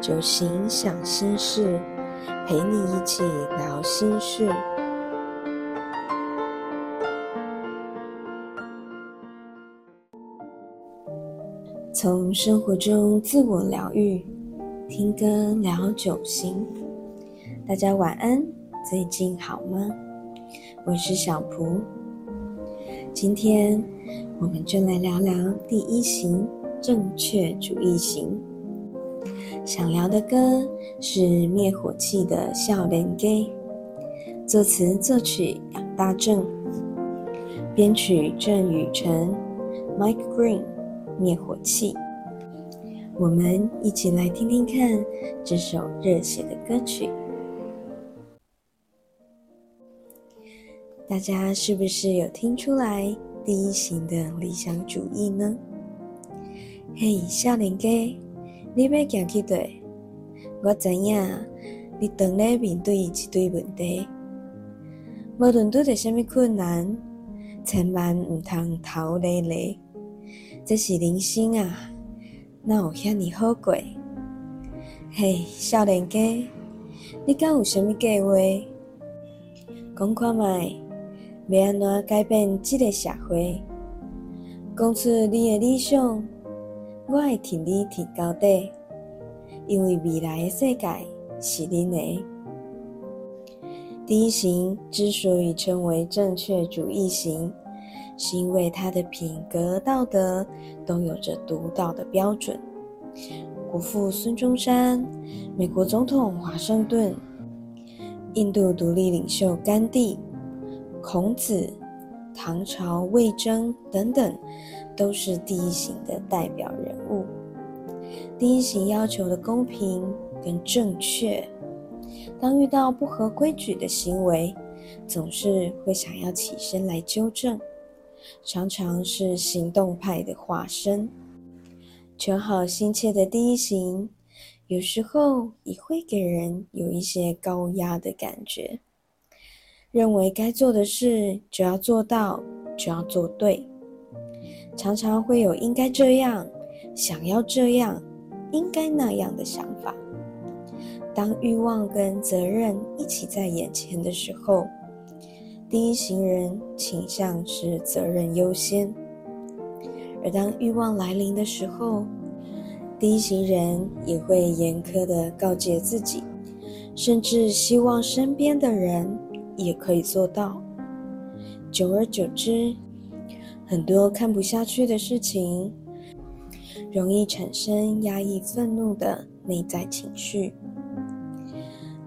酒行想心事，陪你一起聊心事。从生活中自我疗愈，听歌聊酒行。大家晚安，最近好吗？我是小蒲，今天我们就来聊聊第一型正确主义型。想聊的歌是灭火器的《笑脸 gay》，作词作曲杨大正，编曲郑雨辰，Mike Green，灭火器。我们一起来听听看这首热血的歌曲。大家是不是有听出来第一型的理想主义呢？嘿，笑脸 gay。你要行去对，我知影你当咧面对一堆问题，无论拄着什么困难，千万毋通头累累。这是人生啊，哪有遐尼好过？嘿，少年家，你敢有啥物计划？讲看卖，要安怎改变这个社会？讲出你的理想。我会替你提高底，因为未来的世界是恁的。第一型之所以称为正确主义型，是因为他的品格道德都有着独到的标准。国父孙中山、美国总统华盛顿、印度独立领袖甘地、孔子、唐朝魏征等等。都是第一型的代表人物。第一型要求的公平跟正确，当遇到不合规矩的行为，总是会想要起身来纠正，常常是行动派的化身。求好心切的第一型，有时候也会给人有一些高压的感觉，认为该做的事就要做到，就要做对。常常会有应该这样、想要这样、应该那样的想法。当欲望跟责任一起在眼前的时候，第一型人倾向是责任优先；而当欲望来临的时候，第一型人也会严苛的告诫自己，甚至希望身边的人也可以做到。久而久之，很多看不下去的事情，容易产生压抑愤怒的内在情绪。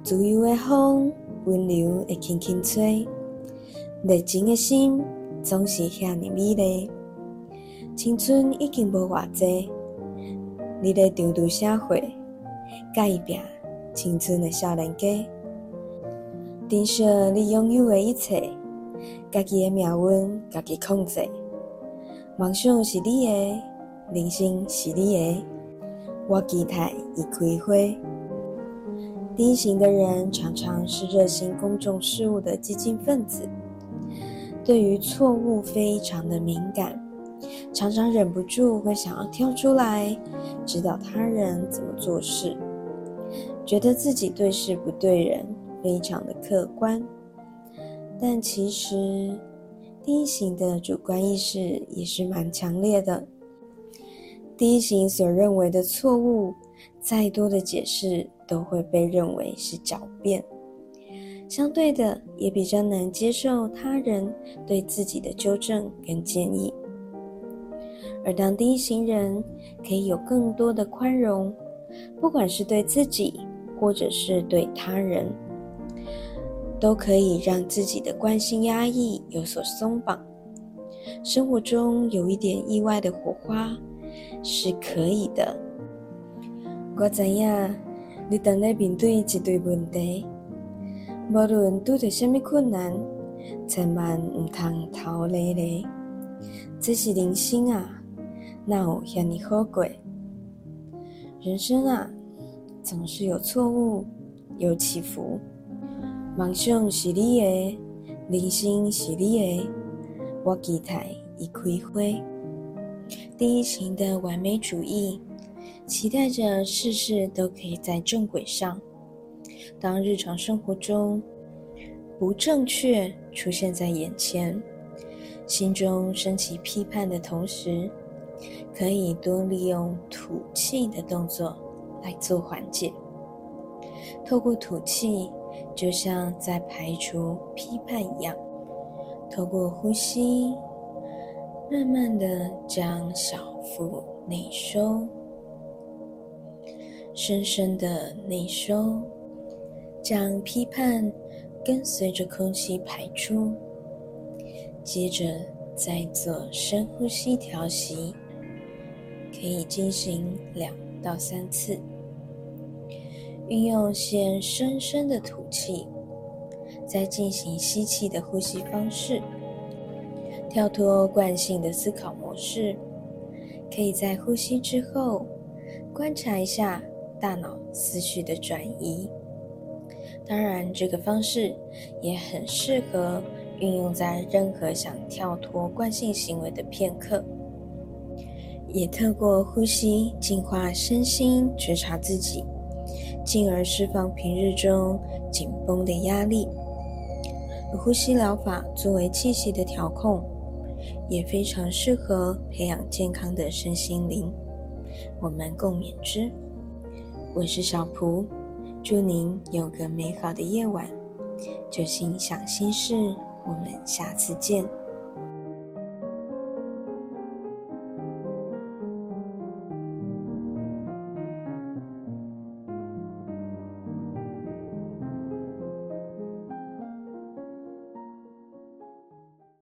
自由的风，温柔会轻轻吹，热情的心总是遐尼美丽。青春已经无偌济，你在长途社会，改变青春的少年家。珍惜你拥有的一切，家己的命运，家己控制。梦想是你的，人生是你的，我期待已开花。第一型的人常常是热心公众事务的激进分子，对于错误非常的敏感，常常忍不住会想要跳出来指导他人怎么做事，觉得自己对事不对人，非常的客观，但其实。第一型的主观意识也是蛮强烈的。第一型所认为的错误，再多的解释都会被认为是狡辩，相对的也比较难接受他人对自己的纠正跟建议。而当第一型人可以有更多的宽容，不管是对自己或者是对他人。都可以让自己的惯性压抑有所松绑，生活中有一点意外的火花是可以的。我知影你当在面对一堆问题，无论遇到什么困难，千万唔通逃离咧。这是人生啊，哪有遐尼好过？人生啊，总是有错误，有起伏。梦想是你的，人生是你的，我期待已开花。第一型的完美主义，期待着事事都可以在正轨上。当日常生活中不正确出现在眼前，心中升起批判的同时，可以多利用吐气的动作来做缓解。透过吐气，就像在排除批判一样，透过呼吸，慢慢的将小腹内收，深深的内收，将批判跟随着空气排出。接着再做深呼吸调息，可以进行两到三次。运用先深深的吐气，再进行吸气的呼吸方式，跳脱惯性的思考模式。可以在呼吸之后观察一下大脑思绪的转移。当然，这个方式也很适合运用在任何想跳脱惯性行为的片刻，也透过呼吸净化身心，觉察自己。进而释放平日中紧绷的压力。呼吸疗法作为气息的调控，也非常适合培养健康的身心灵。我们共勉之。我是小蒲，祝您有个美好的夜晚。就心想心事，我们下次见。